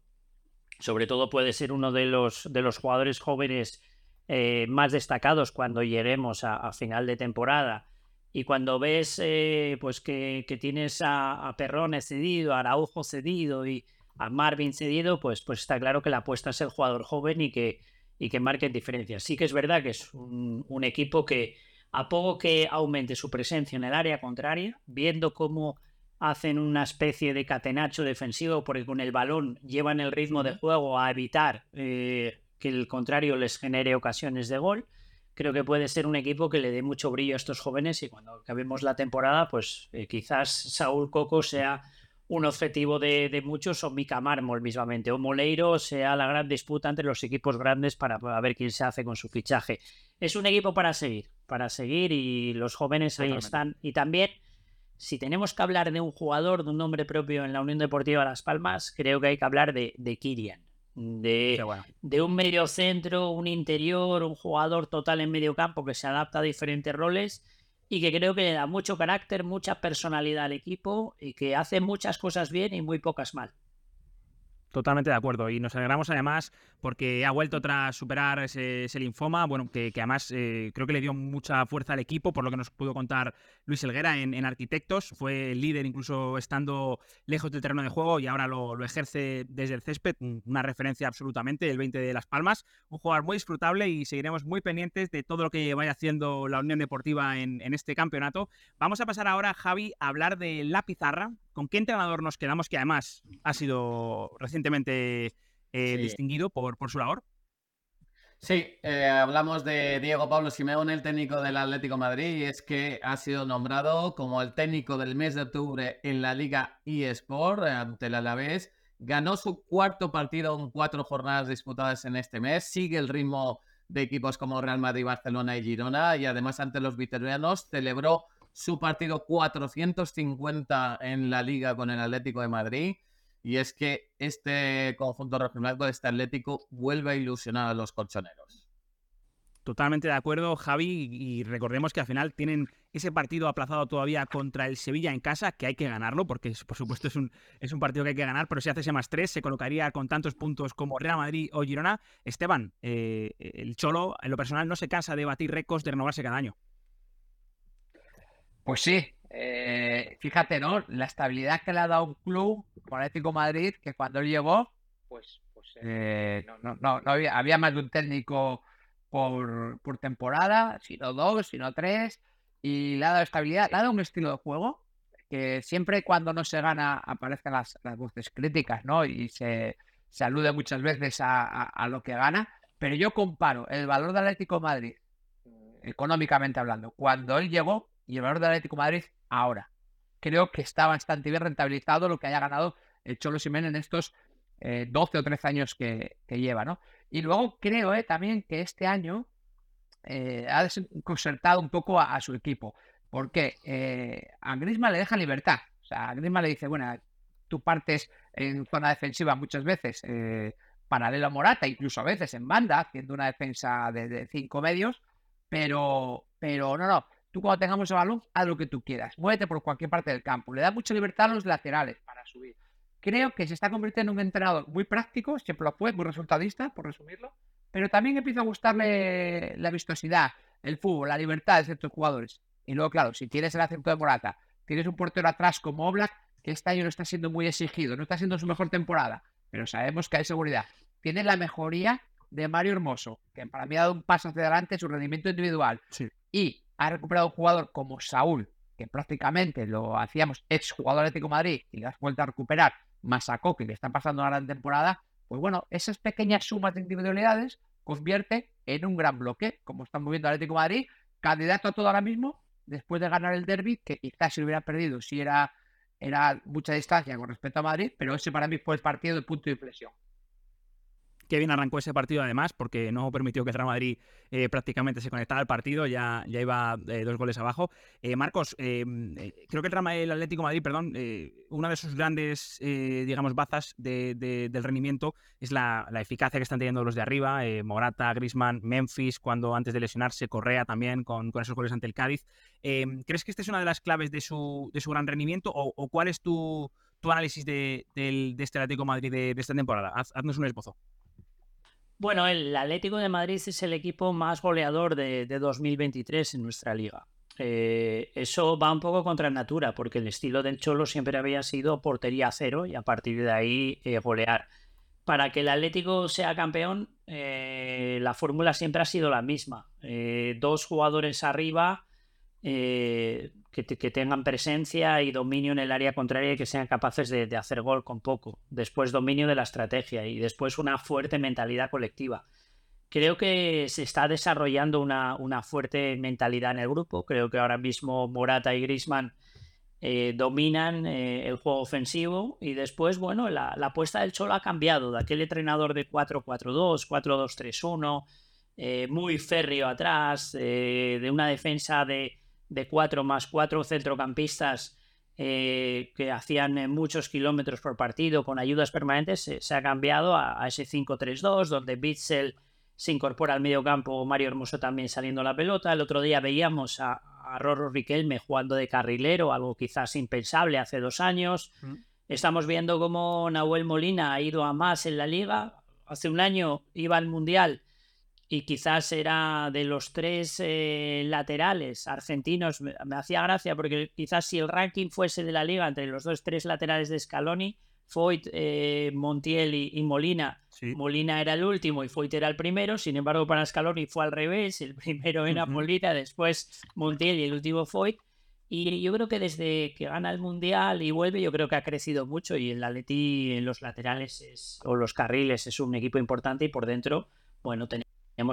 sobre todo puede ser uno de los, de los jugadores jóvenes eh, más destacados cuando lleguemos a, final de temporada. Y cuando ves eh, pues que, tienes a, a Perrone cedido, a Araujo cedido y, a Marvin cedido, pues, pues está claro que la apuesta es el jugador joven y que, y que marque diferencias. Sí que es verdad que es un, equipo que a poco que aumente su presencia en el área contraria, viendo cómo hacen una especie de catenacho defensivo porque con el balón llevan el ritmo de juego a evitar eh, que el contrario les genere ocasiones de gol. Creo que puede ser un equipo que le dé mucho brillo a estos jóvenes y cuando acabemos la temporada, pues eh, quizás Saúl Coco sea un objetivo de, muchos o Mica Mármol mismamente o Moleiro sea la gran disputa entre los equipos grandes para, ver quién se hace con su fichaje. Es un equipo para seguir, para seguir y los jóvenes ahí están. Y también, si tenemos que hablar de un jugador, de un nombre propio en la Unión Deportiva Las Palmas, creo que hay que hablar de, de Kirian. De, de un medio centro, un interior, un jugador total en medio campo que se adapta a diferentes roles y que creo que le da mucho carácter, mucha personalidad al equipo y que hace muchas cosas bien y muy pocas mal. Totalmente de acuerdo. Y nos alegramos además porque ha vuelto tras superar ese, linfoma, bueno, que, además eh, creo que le dio mucha fuerza al equipo, por lo que nos pudo contar Luis Elguera en, Arquitectos. Fue el líder incluso estando lejos del terreno de juego y ahora lo, ejerce desde el césped. Una referencia absolutamente, el 20 de Las Palmas. Un jugador muy disfrutable y seguiremos muy pendientes de todo lo que vaya haciendo la Unión Deportiva en, en este campeonato. Vamos a pasar ahora, Javi, a hablar de la pizarra ¿con qué entrenador nos quedamos que además ha sido recientemente eh, distinguido por, por su labor? Sí, eh, hablamos de Diego Pablo Simeone, el técnico del Atlético Madrid, y es que ha sido nombrado como el técnico del mes de octubre en la Liga eSport ante el Alavés. Ganó su cuarto partido en cuatro jornadas disputadas en este mes. Sigue el ritmo de equipos como Real Madrid, Barcelona y Girona. Y además, ante los vitorianos, celebró su partido 450 en la Liga con el Atlético de Madrid. Y es que este conjunto de este Atlético, vuelve a ilusionar a los colchoneros. Totalmente de acuerdo, Javi, y recordemos que al final tienen ese partido aplazado todavía contra el Sevilla en casa, que hay que ganarlo, porque por supuesto es un, es un partido que hay que ganar, pero si hace ese más tres, se colocaría con tantos puntos como Real Madrid o Girona. Esteban, eh, el Cholo, en lo personal, no se cansa de batir récords, de renovarse cada año. Pues sí, eh, fíjate, ¿no? La estabilidad que le ha dado un club como Atlético Madrid, que cuando él llegó, pues, pues eh, no, no, no, había, había, más de un técnico por, por, temporada, sino dos, sino tres, y le ha dado estabilidad, le ha dado un estilo de juego que siempre cuando no se gana aparecen las, las voces críticas, ¿no? Y se, se alude muchas veces a, a, a, lo que gana, pero yo comparo el valor del Atlético Madrid, económicamente hablando, cuando él llegó y el valor del Atlético Madrid ahora. Creo que está bastante bien rentabilizado lo que haya ganado el Cholo Simen en estos 12 eh, o 13 años que, lleva, ¿no? Y luego creo eh, también que este año eh, ha desconcertado un poco a, su equipo. Porque a Grisma le deja libertad. O sea, a Grisma le dice, bueno, tú partes en zona defensiva muchas veces paralelo a Morata, incluso a veces en banda, haciendo una defensa de, de cinco medios, pero, pero no, no, Tú cuando tengamos el balón, haz lo que tú quieras. Muévete por cualquier parte del campo. Le da mucha libertad a los laterales para subir. Creo que se está convirtiendo en un entrenador muy práctico, siempre lo fue, muy resultadista, por resumirlo. Pero también empieza a gustarle la vistosidad, el fútbol, la libertad de ciertos jugadores. Y luego, claro, si tienes el acento de Morata, tienes un portero atrás como Oblak, que este año no está siendo muy exigido, no está siendo su mejor temporada, pero sabemos que hay seguridad. Tienes la mejoría de Mario Hermoso, que para mí ha dado un paso hacia adelante en su rendimiento individual. Sí. Y ha recuperado un jugador como Saúl, que prácticamente lo hacíamos ex jugador Atlético Madrid y lo has vuelto a recuperar, más a Coque, que está pasando una gran temporada, pues bueno, esas pequeñas sumas de individualidades convierte en un gran bloque, como están moviendo Atlético Madrid, candidato a todo ahora mismo, después de ganar el derby, que quizás se hubiera perdido si era, era mucha distancia con respecto a Madrid, pero ese para mí fue el partido de punto de inflexión. Qué bien arrancó ese partido además, porque no permitió que el Real Madrid eh, prácticamente se conectara al partido, ya, ya iba eh, dos goles abajo. Eh, Marcos, creo que el, Real el Atlético Madrid, perdón, una de sus grandes, digamos, bazas del rendimiento es la, eficacia que están teniendo los de arriba, Morata, Grisman, Memphis, cuando antes de lesionarse, Correa también con, esos goles ante el Cádiz. ¿Crees que esta es una de las claves de su, de su gran rendimiento o, cuál es tu, tu análisis de, este Atlético Madrid de, esta temporada? haznos un esbozo. Bueno, el Atlético de Madrid es el equipo más goleador de, 2023 en nuestra liga. Eh, eso va un poco contra natura, porque el estilo del Cholo siempre había sido portería cero y a partir de ahí eh, golear. Para que el Atlético sea campeón, eh, la fórmula siempre ha sido la misma. dos jugadores arriba que, tengan presencia y dominio en el área contraria y que sean capaces de, hacer gol con poco. Después dominio de la estrategia y después una fuerte mentalidad colectiva. Creo que se está desarrollando una, una fuerte mentalidad en el grupo. Creo que ahora mismo Morata y Grisman eh, dominan eh, el juego ofensivo y después, bueno, la, apuesta del Cholo ha cambiado de aquel entrenador de 4-4-2, 4-2-3-1, eh, muy férreo atrás, de una defensa de, de cuatro más cuatro centrocampistas eh, que hacían eh, muchos kilómetros por partido con ayudas permanentes, se, ha cambiado a, ese 5-3-2, donde Bitzel se incorpora al medio campo, Mario Hermoso también saliendo la pelota. El otro día veíamos a, a Rorro Riquelme jugando de carrilero, algo quizás impensable hace dos años. Mm. Estamos viendo cómo Nahuel Molina ha ido a más en la liga. Hace un año iba al Mundial y quizás era de los tres eh, laterales argentinos, me, hacía gracia porque quizás si el ranking fuese de la liga entre los dos, tres laterales de Scaloni, Foyt, eh, Montiel y, Molina, Molina era el último y Foyt era el primero, sin embargo para Scaloni fue al revés, el primero era Molina, después Montiel y el último Foyt, Y yo creo que desde que gana el Mundial y vuelve, yo creo que ha crecido mucho y el Atleti en los laterales o los carriles es un equipo importante y por dentro, bueno, tenemos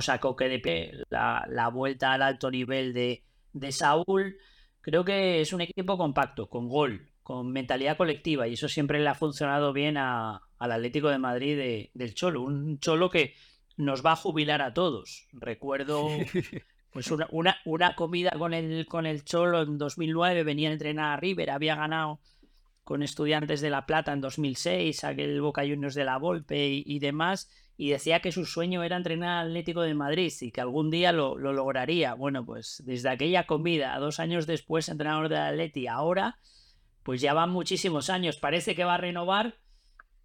a Coque de pie, la, la vuelta al alto nivel de, de Saúl. Creo que es un equipo compacto, con gol, con mentalidad colectiva y eso siempre le ha funcionado bien a, al Atlético de Madrid del Cholo. Un Cholo que nos va a jubilar a todos. Recuerdo pues una, una, una, comida con el, con el Cholo en 2009, venía a entrenar a River, había ganado con Estudiantes de La Plata en 2006, aquel Boca Juniors de la Volpe y, demás, y decía que su sueño era entrenar al Atlético de Madrid y que algún día lo, lo lograría. Bueno, pues desde aquella comida, dos años después, entrenador del Atleti, ahora, pues ya van muchísimos años, parece que va a renovar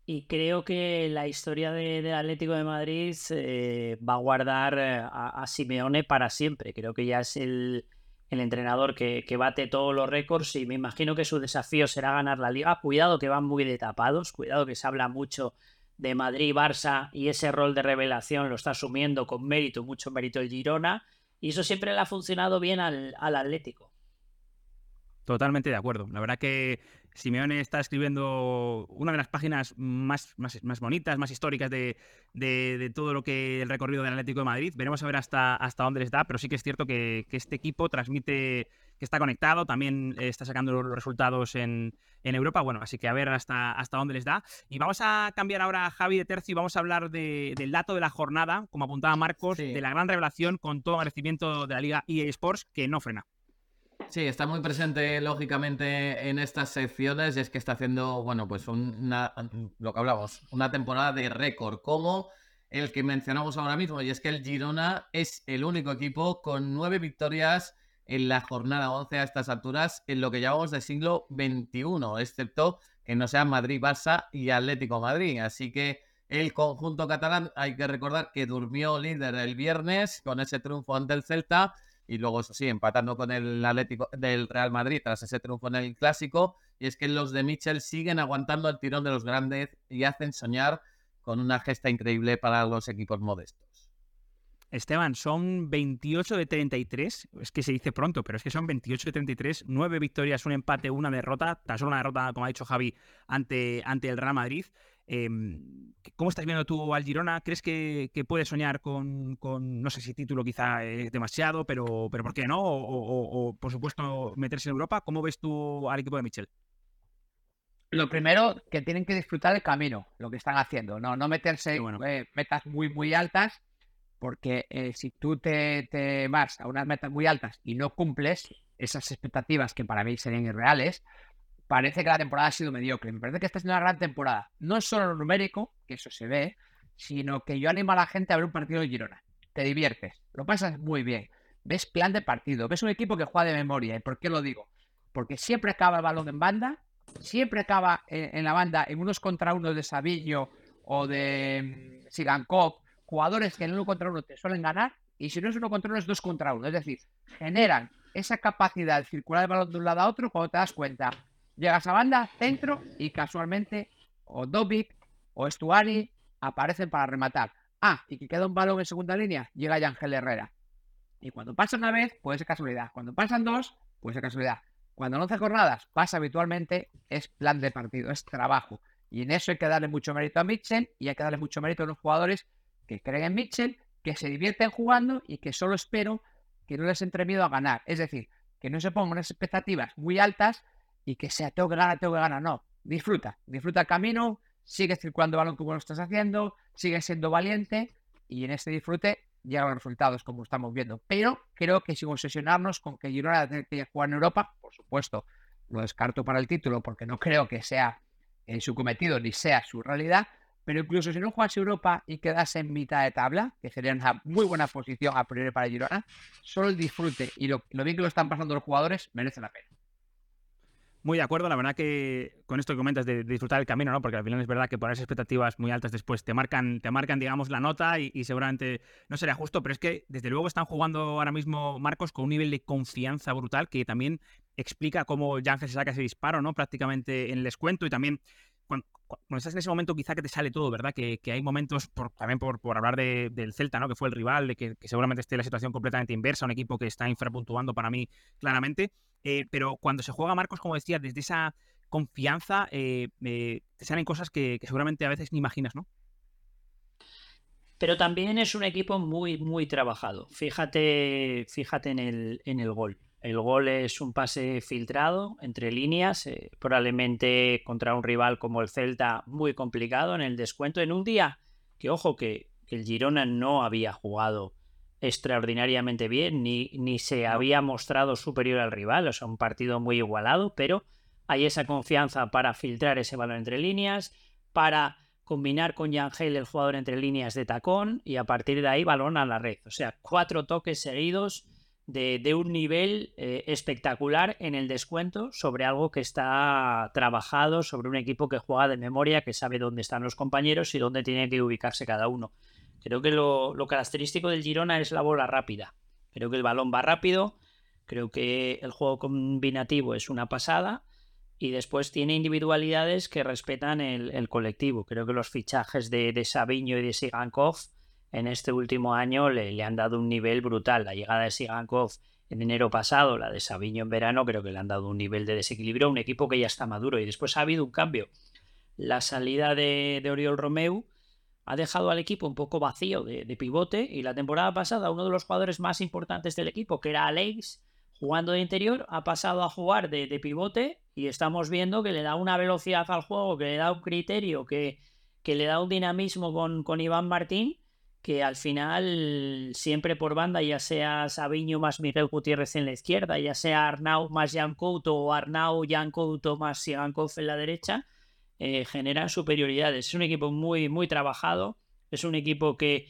y creo que la historia del de Atlético de Madrid eh, va a guardar eh, a, Simeone para siempre. Creo que ya es el, el entrenador que, que, bate todos los récords y me imagino que su desafío será ganar la liga. Cuidado que van muy de tapados, cuidado que se habla mucho de Madrid, Barça y ese rol de revelación lo está asumiendo con mérito, mucho mérito el Girona y eso siempre le ha funcionado bien al, al Atlético. Totalmente de acuerdo. La verdad que Simeone está escribiendo una de las páginas más, más, bonitas, más históricas de, todo lo que el recorrido del Atlético de Madrid. Veremos a ver hasta, hasta dónde les da, pero sí que es cierto que, este equipo transmite que está conectado, también está sacando los resultados en, Europa. Bueno, así que a ver hasta, hasta dónde les da. Y vamos a cambiar ahora a Javi de Tercio y vamos a hablar del dato de la jornada, como apuntaba Marcos, de la gran revelación con todo agradecimiento de la Liga EA Sports que no frena. Sí, está muy presente lógicamente en estas secciones y es que está haciendo, bueno, pues una, lo que hablamos, una temporada de récord como el que mencionamos ahora mismo y es que el Girona es el único equipo con nueve victorias en la jornada 11 a estas alturas en lo que llamamos de siglo XXI, excepto que no sean Madrid, Barça y Atlético Madrid. Así que el conjunto catalán hay que recordar que durmió líder el viernes con ese triunfo ante el Celta y luego, eso sí, empatando con el Atlético del Real Madrid tras ese triunfo en el clásico. Y es que los de Mitchell siguen aguantando el tirón de los grandes y hacen soñar con una gesta increíble para los equipos modestos. Esteban, son 28 de 33, es que se dice pronto, pero es que son 28 de 33, 9 victorias, un empate, una derrota, tan solo una derrota, como ha dicho Javi, ante, ante el Real Madrid. Em, ¿Cómo estás viendo tú al Girona? ¿Crees que, puede soñar con, no sé si título quizá es demasiado, pero, pero ¿por qué no? O, por supuesto, meterse en Europa. ¿Cómo ves tú al equipo de Michel? Lo primero, que tienen que disfrutar el camino, lo que están haciendo, no, no meterse en eh, metas muy, muy altas, porque eh, si tú te, te vas a unas metas muy altas y no cumples esas expectativas que para mí serían irreales, parece que la temporada ha sido mediocre. Me parece que esta es una gran temporada. No es solo lo numérico, que eso se ve, sino que yo animo a la gente a ver un partido de Girona. Te diviertes, lo pasas muy bien. Ves plan de partido, ves un equipo que juega de memoria. ¿Y por qué lo digo? Porque siempre acaba el balón en banda, siempre acaba en, la banda en unos contra unos de Sabillo o de mm, Sigankov, jugadores que en uno contra uno te suelen ganar, y si no es uno contra uno es dos contra uno. Es decir, generan esa capacidad de circular el balón de un lado a otro cuando te das cuenta Llegas a banda, centro y casualmente o Dobic o Estuari aparecen para rematar. Ah, y que queda un balón en segunda línea, llega Ángel Herrera. Y cuando pasa una vez, puede ser casualidad. Cuando pasan dos, puede ser casualidad. Cuando no hace jornadas, pasa habitualmente, es plan de partido, es trabajo. Y en eso hay que darle mucho mérito a Mitchell y hay que darle mucho mérito a los jugadores que creen en Mitchell, que se divierten jugando y que solo espero que no les entre miedo a ganar. Es decir, que no se pongan unas expectativas muy altas y que sea tengo que ganar, tengo que ganar. No, disfruta, disfruta el camino, sigue circulando balón como lo estás haciendo, sigue siendo valiente y en este disfrute llegan los resultados como estamos viendo. Pero creo que sin obsesionarnos con que Girona tenga que jugar en Europa, por supuesto, lo descarto para el título porque no creo que sea eh, su cometido ni sea su realidad. Pero incluso si no juegas Europa y quedas en mitad de tabla, que sería una muy buena posición a priori para Girona, solo el disfrute y lo bien que lo están pasando los jugadores merece la pena. Muy de acuerdo, la verdad que con esto que comentas de, disfrutar el camino, ¿no? Porque al final es verdad que poner esas expectativas muy altas después te marcan, te marcan, digamos, la nota y, seguramente no sería justo, pero es que desde luego están jugando ahora mismo Marcos con un nivel de confianza brutal que también explica cómo Ángel se saca ese disparo, ¿no? Prácticamente en el descuento y también cuando estás en ese momento quizá que te sale todo, ¿verdad? Que, hay momentos, también por, por hablar del Celta, ¿no? Que fue el rival, de que, seguramente esté la situación completamente inversa, un equipo que está infrapuntuando para mí claramente. Eh, pero cuando se juega Marcos, como decía, desde esa confianza, eh, te salen cosas que, seguramente a veces ni imaginas, ¿no? Pero también es un equipo muy, muy trabajado. Fíjate, fíjate en el, en el gol. El gol es un pase filtrado entre líneas, eh, probablemente contra un rival como el Celta muy complicado en el descuento, en un día que, ojo, que, el Girona no había jugado extraordinariamente bien, ni, ni se había mostrado superior al rival, o sea, un partido muy igualado, pero hay esa confianza para filtrar ese balón entre líneas, para combinar con Yangel el jugador entre líneas de tacón y a partir de ahí balón a la red. O sea, cuatro toques seguidos de, un nivel eh, espectacular en el descuento sobre algo que está trabajado, sobre un equipo que juega de memoria, que sabe dónde están los compañeros y dónde tiene que ubicarse cada uno. Creo que lo, característico del Girona es la bola rápida. Creo que el balón va rápido, creo que el juego combinativo es una pasada y después tiene individualidades que respetan el, colectivo. Creo que los fichajes de, de y de Sigankov en este último año le, han dado un nivel brutal. La llegada de Sigankov en enero pasado, la de Sabiño en verano, creo que le han dado un nivel de desequilibrio a un equipo que ya está maduro. Y después ha habido un cambio. La salida de, Oriol Romeu ha dejado al equipo un poco vacío de, pivote y la temporada pasada uno de los jugadores más importantes del equipo, que era Alex, jugando de interior, ha pasado a jugar de, pivote y estamos viendo que le da una velocidad al juego, que le da un criterio, que, que le da un dinamismo con, con Iván Martín que al final siempre por banda, ya sea Sabiño más Miguel Gutiérrez en la izquierda, ya sea Arnau más Jan Couto o Arnau, Jan Couto más Sigankov en la derecha, eh, generan superioridades. Es un equipo muy, muy trabajado, es un equipo que,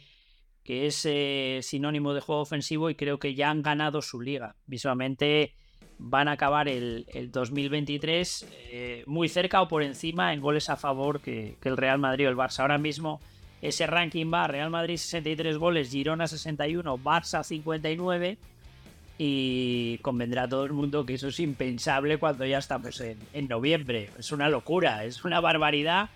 que es eh, sinónimo de juego ofensivo y creo que ya han ganado su liga. Visualmente van a acabar el, 2023 eh, muy cerca o por encima en goles a favor que, que el Real Madrid o el Barça. Ahora mismo ese ranking va Real Madrid 63 goles, Girona 61, Barça 59 y convendrá todo el mundo que eso es impensable cuando ya estamos en, noviembre. Es una locura, es una barbaridad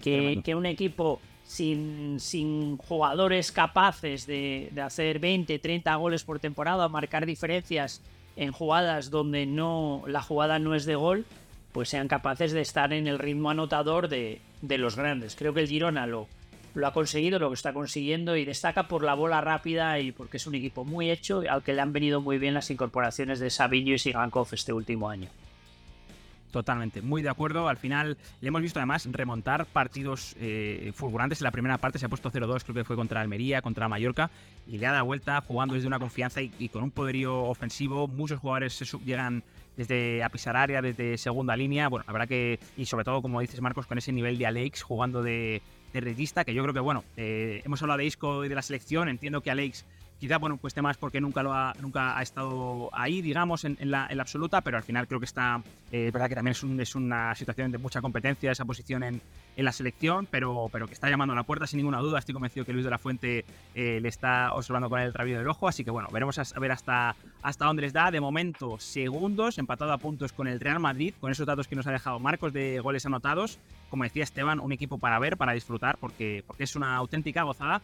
que, un equipo sin, sin jugadores capaces de, de, hacer 20, 30 goles por temporada, marcar diferencias en jugadas donde no la jugada no es de gol, pues sean capaces de estar en el ritmo anotador de, de los grandes. Creo que el Girona lo, lo ha conseguido, lo que está consiguiendo y destaca por la bola rápida y porque es un equipo muy hecho al que le han venido muy bien las incorporaciones de Sabillo y Sigankov este último año. Totalmente, muy de acuerdo. Al final le hemos visto además remontar partidos eh, fulgurantes. En la primera parte se ha puesto 0-2, creo que fue contra Almería, contra Mallorca, y le ha dado vuelta jugando desde una confianza y, con un poderío ofensivo. Muchos jugadores se llegan desde a pisar área, desde segunda línea. Bueno, habrá que, y sobre todo, como dices Marcos, con ese nivel de Alex jugando de, de regista, que yo creo que, bueno, eh, hemos hablado de Isco y de la selección, entiendo que Alex quizá, bueno, cueste más porque nunca, lo ha, nunca ha estado ahí, digamos, en, la, absoluta, pero al final creo que está, eh, es verdad que también es, es, una situación de mucha competencia esa posición en, en, la selección, pero, pero que está llamando a la puerta sin ninguna duda. Estoy convencido que Luis de la Fuente eh, le está observando con el rabillo del ojo, así que bueno, veremos a, ver hasta, hasta dónde les da. De momento, segundos, empatado a puntos con el Real Madrid, con esos datos que nos ha dejado Marcos de goles anotados. Como decía Esteban, un equipo para ver, para disfrutar, porque, porque es una auténtica gozada.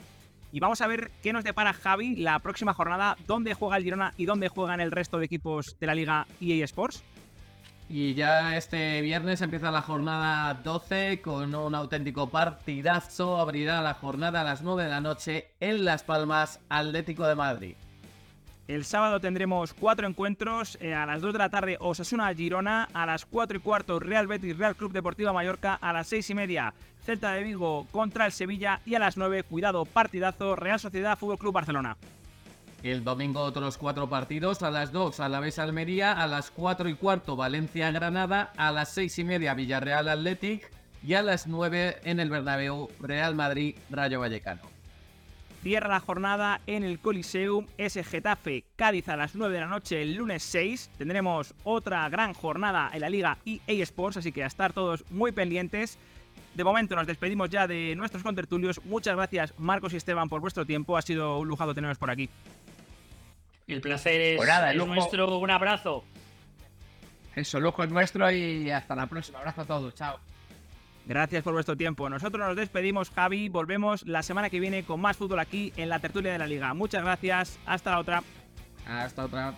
Y vamos a ver qué nos depara Javi la próxima jornada, dónde juega el Girona y dónde juegan el resto de equipos de la Liga EA Sports. Y ya este viernes empieza la jornada 12 con un auténtico partidazo. Abrirá la jornada a las 9 de la noche en Las Palmas, Atlético de Madrid. El sábado tendremos cuatro encuentros. Eh, a las 2 de la tarde Osasuna Girona. A las 4 y cuarto Real Betis Real Club Deportivo Mallorca. A las 6 y media Celta de Vigo contra el Sevilla. Y a las 9, cuidado, partidazo Real Sociedad Fútbol Club Barcelona. El domingo otros cuatro partidos, a las 2 a la vez Almería, a las 4 y cuarto Valencia Granada, a las 6 y media Villarreal Athletic y a las 9 en el Bernabéu Real Madrid Rayo Vallecano. Cierra la jornada en el Coliseum, ese Getafe Cádiz a las 9 de la noche el lunes 6. Tendremos otra gran jornada en la Liga EA Sports, así que a estar todos muy pendientes. De momento nos despedimos ya de nuestros contertulios. Muchas gracias Marcos y Esteban por vuestro tiempo. Ha sido un lujado teneros por aquí. El placer es, pues nuestro. Un abrazo. Eso, lujo es nuestro y hasta la próxima. Abrazo a todos. Chao. Gracias por vuestro tiempo. Nosotros nos despedimos, Javi. Volvemos la semana que viene con más fútbol aquí en la tertulia de la liga. Muchas gracias. Hasta la otra. Hasta otra.